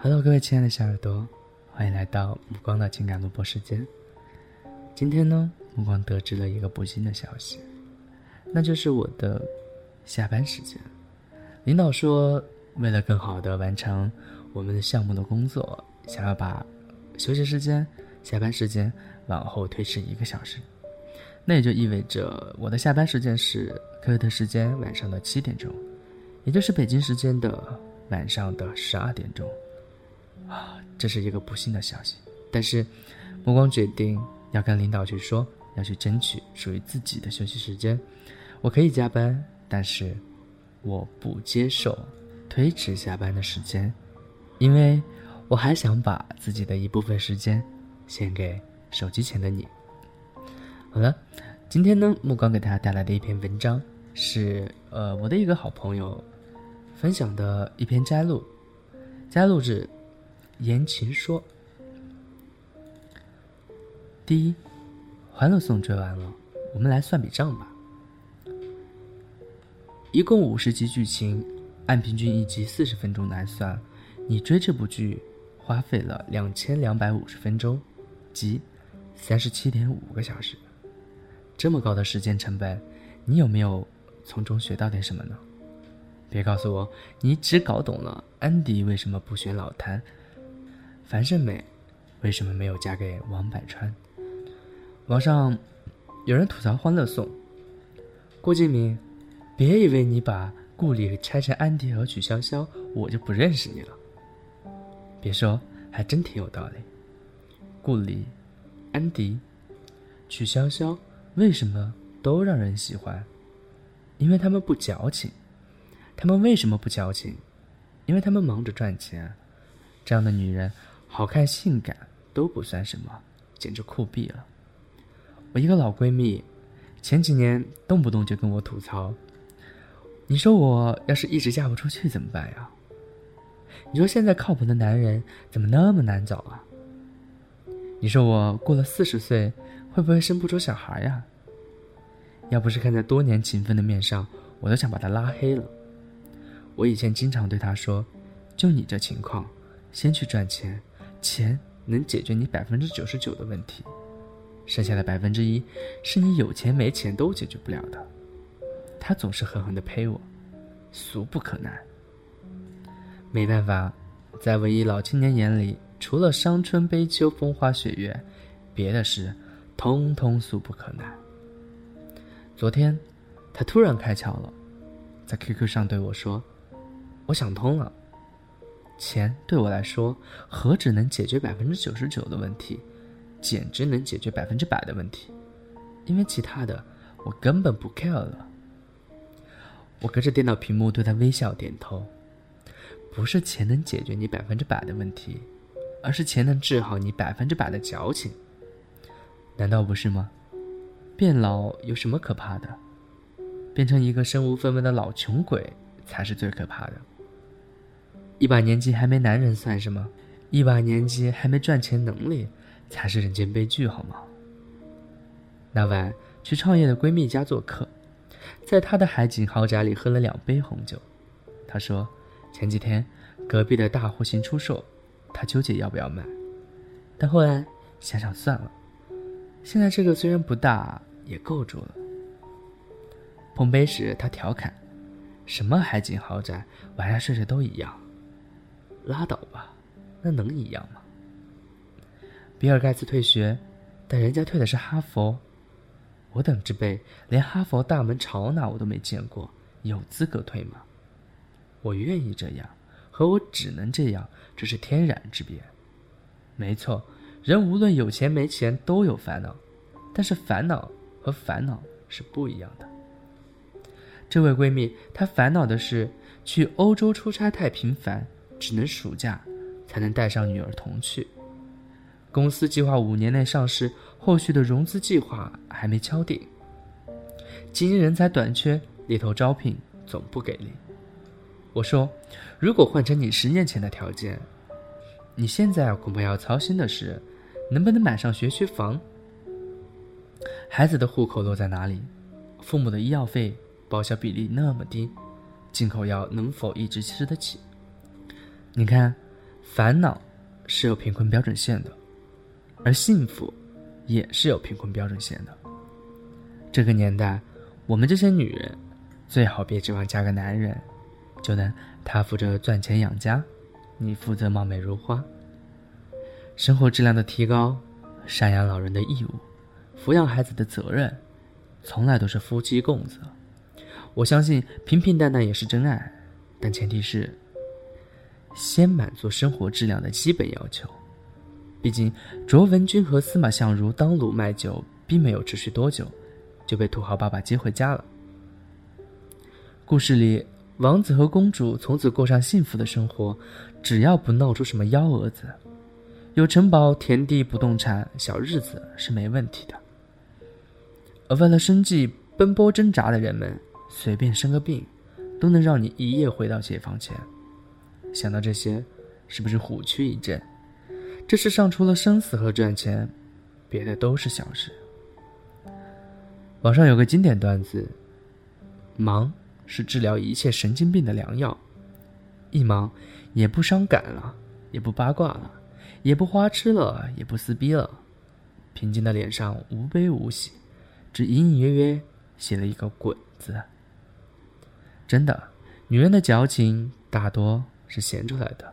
Hello，各位亲爱的小耳朵，欢迎来到目光的情感录播时间。今天呢，目光得知了一个不幸的消息，那就是我的下班时间。领导说，为了更好的完成我们的项目的工作，想要把休息时间、下班时间往后推迟一个小时。那也就意味着我的下班时间是科威特时间晚上的七点钟，也就是北京时间的晚上的十二点钟。啊，这是一个不幸的消息。但是，目光决定要跟领导去说，要去争取属于自己的休息时间。我可以加班，但是我不接受推迟下班的时间，因为我还想把自己的一部分时间献给手机前的你。好了，今天呢，目光给大家带来的一篇文章是呃我的一个好朋友分享的一篇摘录，摘录是言情说。第一，欢乐颂追完了，我们来算笔账吧。一共五十集剧情，按平均一集四十分钟来算，你追这部剧花费了两千两百五十分钟，即三十七点五个小时。这么高的时间成本，你有没有从中学到点什么呢？别告诉我你只搞懂了安迪为什么不选老谭，樊胜美为什么没有嫁给王百川。网上有人吐槽《欢乐颂》，郭敬明，别以为你把顾里拆成安迪和曲筱绡，我就不认识你了。别说，还真挺有道理。顾里、安迪、曲筱绡。为什么都让人喜欢？因为他们不矫情。他们为什么不矫情？因为他们忙着赚钱。这样的女人，好看、性感都不算什么，简直酷毙了。我一个老闺蜜，前几年动不动就跟我吐槽：“你说我要是一直嫁不出去怎么办呀？你说现在靠谱的男人怎么那么难找啊？你说我过了四十岁。”会不会生不出小孩呀？要不是看在多年情分的面上，我都想把他拉黑了。我以前经常对他说：“就你这情况，先去赚钱，钱能解决你百分之九十九的问题，剩下的百分之一是你有钱没钱都解决不了的。”他总是狠狠地呸我：“俗不可耐。”没办法，在文艺老青年眼里，除了伤春悲秋、风花雪月，别的事。通通俗不可耐。昨天，他突然开窍了，在 QQ 上对我说：“我想通了，钱对我来说何止能解决百分之九十九的问题，简直能解决百分之百的问题，因为其他的我根本不 care 了。”我隔着电脑屏幕对他微笑点头。不是钱能解决你百分之百的问题，而是钱能治好你百分之百的矫情。难道不是吗？变老有什么可怕的？变成一个身无分文的老穷鬼才是最可怕的。一把年纪还没男人算什么？一把年纪还没赚钱能力才是人间悲剧，好吗？那晚去创业的闺蜜家做客，在她的海景豪宅里喝了两杯红酒。她说，前几天隔壁的大户型出售，她纠结要不要买，但后来想想算了。现在这个虽然不大，也够住了。碰杯时，他调侃：“什么海景豪宅，晚上睡睡都一样。”拉倒吧，那能一样吗？比尔盖茨退学，但人家退的是哈佛。我等这辈连哈佛大门朝哪我都没见过，有资格退吗？我愿意这样，和我只能这样，这是天壤之别。没错。人无论有钱没钱都有烦恼，但是烦恼和烦恼是不一样的。这位闺蜜她烦恼的是去欧洲出差太频繁，只能暑假才能带上女儿同去。公司计划五年内上市，后续的融资计划还没敲定。经营人才短缺，猎头招聘总不给力。我说，如果换成你十年前的条件。你现在恐怕要操心的是，能不能买上学区房？孩子的户口落在哪里？父母的医药费报销比例那么低，进口药能否一直吃得起？你看，烦恼是有贫困标准线的，而幸福也是有贫困标准线的。这个年代，我们这些女人最好别指望嫁个男人，就能他负责赚钱养家，你负责貌美如花。生活质量的提高，赡养老人的义务，抚养孩子的责任，从来都是夫妻共责。我相信平平淡淡也是真爱，但前提是先满足生活质量的基本要求。毕竟卓文君和司马相如当卤卖酒，并没有持续多久，就被土豪爸爸接回家了。故事里，王子和公主从此过上幸福的生活，只要不闹出什么幺蛾子。有城堡、田地、不动产，小日子是没问题的。而为了生计奔波挣扎的人们，随便生个病，都能让你一夜回到解放前。想到这些，是不是虎躯一震？这世上除了生死和赚钱，别的都是小事。网上有个经典段子：忙是治疗一切神经病的良药。一忙，也不伤感了，也不八卦了。也不花痴了，也不撕逼了，平静的脸上无悲无喜，只隐隐约约写了一个“滚”字。真的，女人的矫情大多是闲出来的。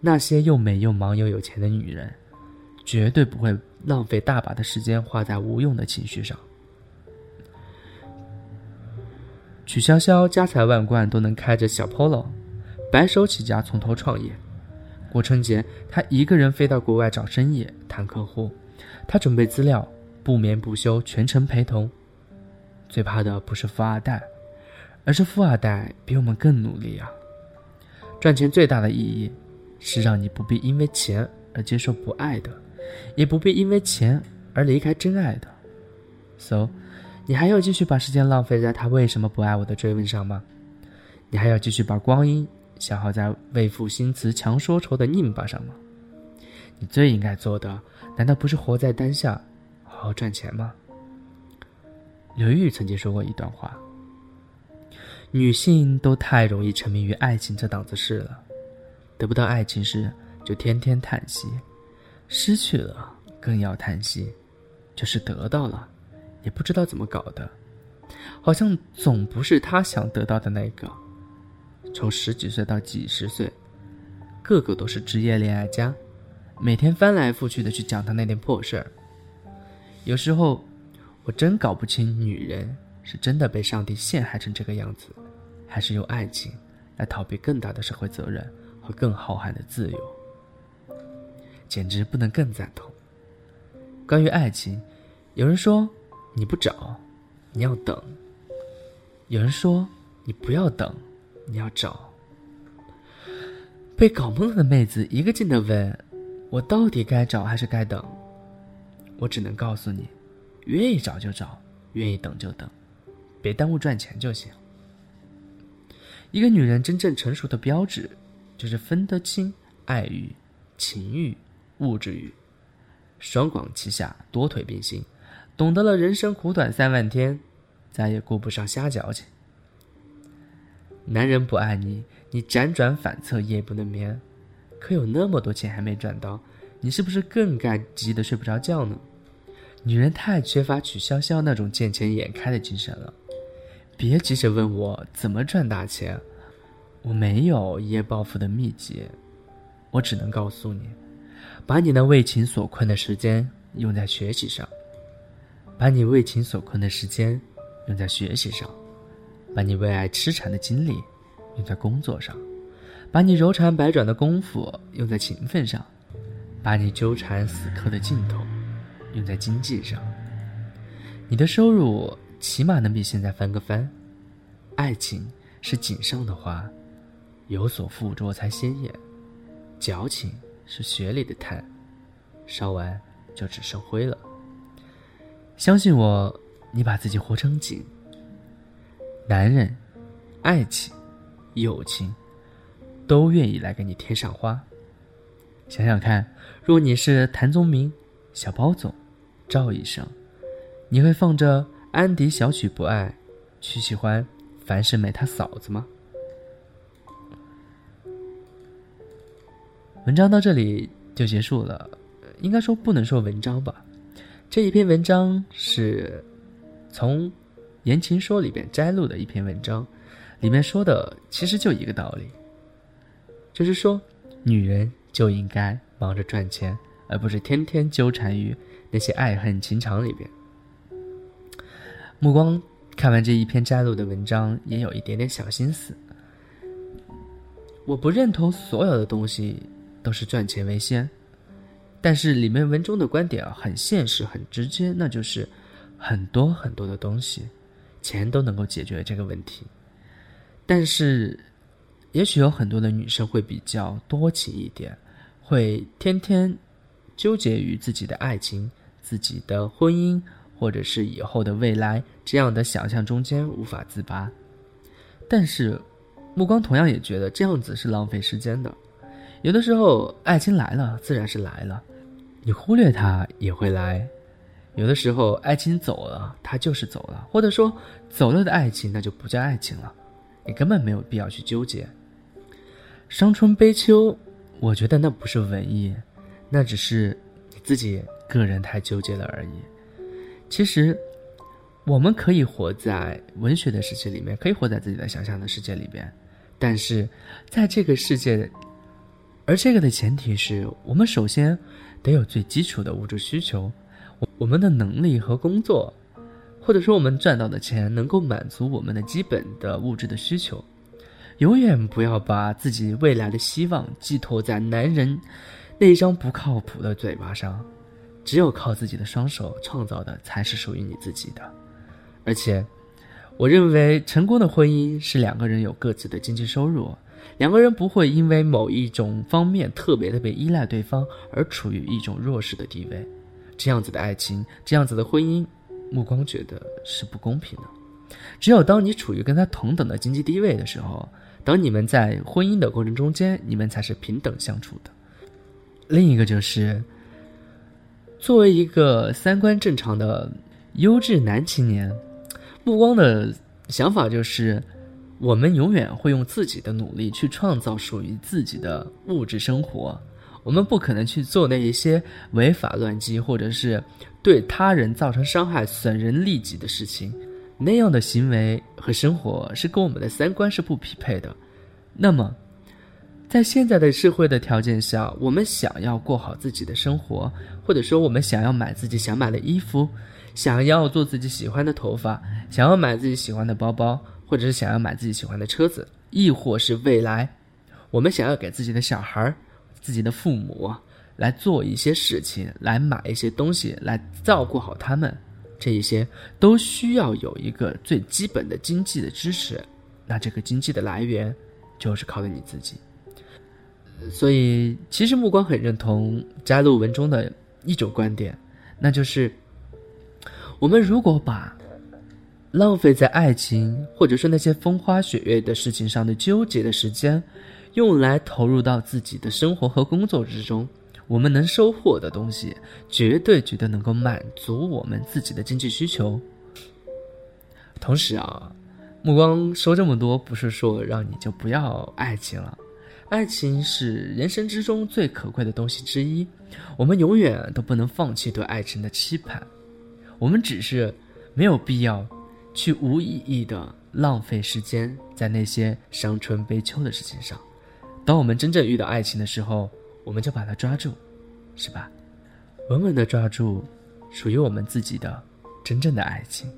那些又美又忙又有钱的女人，绝对不会浪费大把的时间花在无用的情绪上。曲筱绡家财万贯，都能开着小 Polo，白手起家，从头创业。过春节，他一个人飞到国外找生意、谈客户，他准备资料，不眠不休，全程陪同。最怕的不是富二代，而是富二代比我们更努力啊！赚钱最大的意义，是让你不必因为钱而接受不爱的，也不必因为钱而离开真爱的。So，你还要继续把时间浪费在他为什么不爱我的追问上吗？你还要继续把光阴？消耗在为赋新词强说愁的拧巴上吗？你最应该做的，难道不是活在当下，好好赚钱吗？刘玉曾经说过一段话：女性都太容易沉迷于爱情这档子事了，得不到爱情时就天天叹息，失去了更要叹息，就是得到了，也不知道怎么搞的，好像总不是他想得到的那个。从十几岁到几十岁，个个都是职业恋爱家，每天翻来覆去的去讲他那点破事儿。有时候，我真搞不清女人是真的被上帝陷害成这个样子，还是用爱情来逃避更大的社会责任和更浩瀚的自由。简直不能更赞同。关于爱情，有人说你不找，你要等；有人说你不要等。你要找被搞懵了的妹子，一个劲的问：“我到底该找还是该等？”我只能告诉你，愿意找就找，愿意等就等，别耽误赚钱就行。一个女人真正成熟的标志，就是分得清爱欲、情欲、物质欲，双管齐下，多腿并行，懂得了人生苦短三万天，再也顾不上瞎矫情。男人不爱你，你辗转反侧夜不能眠，可有那么多钱还没赚到，你是不是更该急得睡不着觉呢？女人太缺乏曲筱绡那种见钱眼开的精神了。别急着问我怎么赚大钱，我没有一夜暴富的秘籍，我只能告诉你，把你那为情所困的时间用在学习上，把你为情所困的时间用在学习上。把你为爱痴缠的精力用在工作上，把你柔肠百转的功夫用在勤奋上，把你纠缠死磕的劲头用在经济上。你的收入起码能比现在翻个番。爱情是锦上的花，有所附着才鲜艳；矫情是雪里的炭，烧完就只剩灰了。相信我，你把自己活成锦。男人、爱情、友情，都愿意来给你添上花。想想看，若你是谭宗明、小包总、赵医生，你会放着安迪小曲不爱，去喜欢樊胜美她嫂子吗？文章到这里就结束了，应该说不能说文章吧，这一篇文章是从言情说里边摘录的一篇文章，里面说的其实就一个道理，就是说女人就应该忙着赚钱，而不是天天纠缠于那些爱恨情长里边。目光看完这一篇摘录的文章，也有一点点小心思。我不认同所有的东西都是赚钱为先，但是里面文中的观点啊，很现实、很直接，那就是很多很多的东西，钱都能够解决这个问题。但是，也许有很多的女生会比较多情一点，会天天纠结于自己的爱情、自己的婚姻，或者是以后的未来这样的想象中间无法自拔。但是。目光同样也觉得这样子是浪费时间的。有的时候，爱情来了，自然是来了，你忽略它也会来；有的时候，爱情走了，它就是走了，或者说走了的爱情那就不叫爱情了，你根本没有必要去纠结。伤春悲秋，我觉得那不是文艺，那只是你自己个人太纠结了而已。其实。我们可以活在文学的世界里面，可以活在自己的想象的世界里边，但是在这个世界，而这个的前提是我们首先得有最基础的物质需求，我我们的能力和工作，或者说我们赚到的钱能够满足我们的基本的物质的需求，永远不要把自己未来的希望寄托在男人那一张不靠谱的嘴巴上，只有靠自己的双手创造的才是属于你自己的。而且，我认为成功的婚姻是两个人有各自的经济收入，两个人不会因为某一种方面特别的被依赖对方而处于一种弱势的地位。这样子的爱情，这样子的婚姻，目光觉得是不公平的。只有当你处于跟他同等的经济地位的时候，等你们在婚姻的过程中间，你们才是平等相处的。另一个就是，作为一个三观正常的优质男青年。目光的想法就是，我们永远会用自己的努力去创造属于自己的物质生活。我们不可能去做那一些违法乱纪或者是对他人造成伤害、损人利己的事情。那样的行为和生活是跟我们的三观是不匹配的。那么，在现在的社会的条件下，我们想要过好自己的生活，或者说我们想要买自己想买的衣服。想要做自己喜欢的头发，想要买自己喜欢的包包，或者是想要买自己喜欢的车子，亦或是未来，我们想要给自己的小孩、自己的父母来做一些事情，来买一些东西，来照顾好他们，这一些都需要有一个最基本的经济的支持。那这个经济的来源，就是靠的你自己。所以，其实目光很认同摘录文中的一种观点，那就是。我们如果把浪费在爱情或者说那些风花雪月的事情上的纠结的时间，用来投入到自己的生活和工作之中，我们能收获的东西，绝对绝对能够满足我们自己的经济需求。同时啊，目光说这么多，不是说让你就不要爱情了，爱情是人生之中最可贵的东西之一，我们永远都不能放弃对爱情的期盼。我们只是没有必要去无意义的浪费时间在那些伤春悲秋的事情上。当我们真正遇到爱情的时候，我们就把它抓住，是吧？稳稳的抓住属于我们自己的真正的爱情。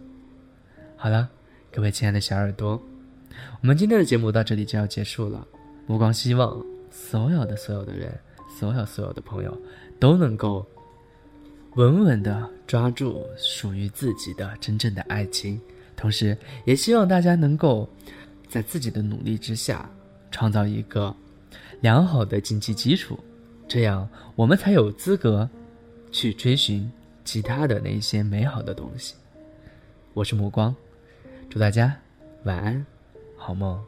好了，各位亲爱的小耳朵，我们今天的节目到这里就要结束了。目光希望所有的所有的人，所有所有的朋友都能够。稳稳的抓住属于自己的真正的爱情，同时也希望大家能够在自己的努力之下，创造一个良好的经济基础，这样我们才有资格去追寻其他的那些美好的东西。我是目光，祝大家晚安，好梦。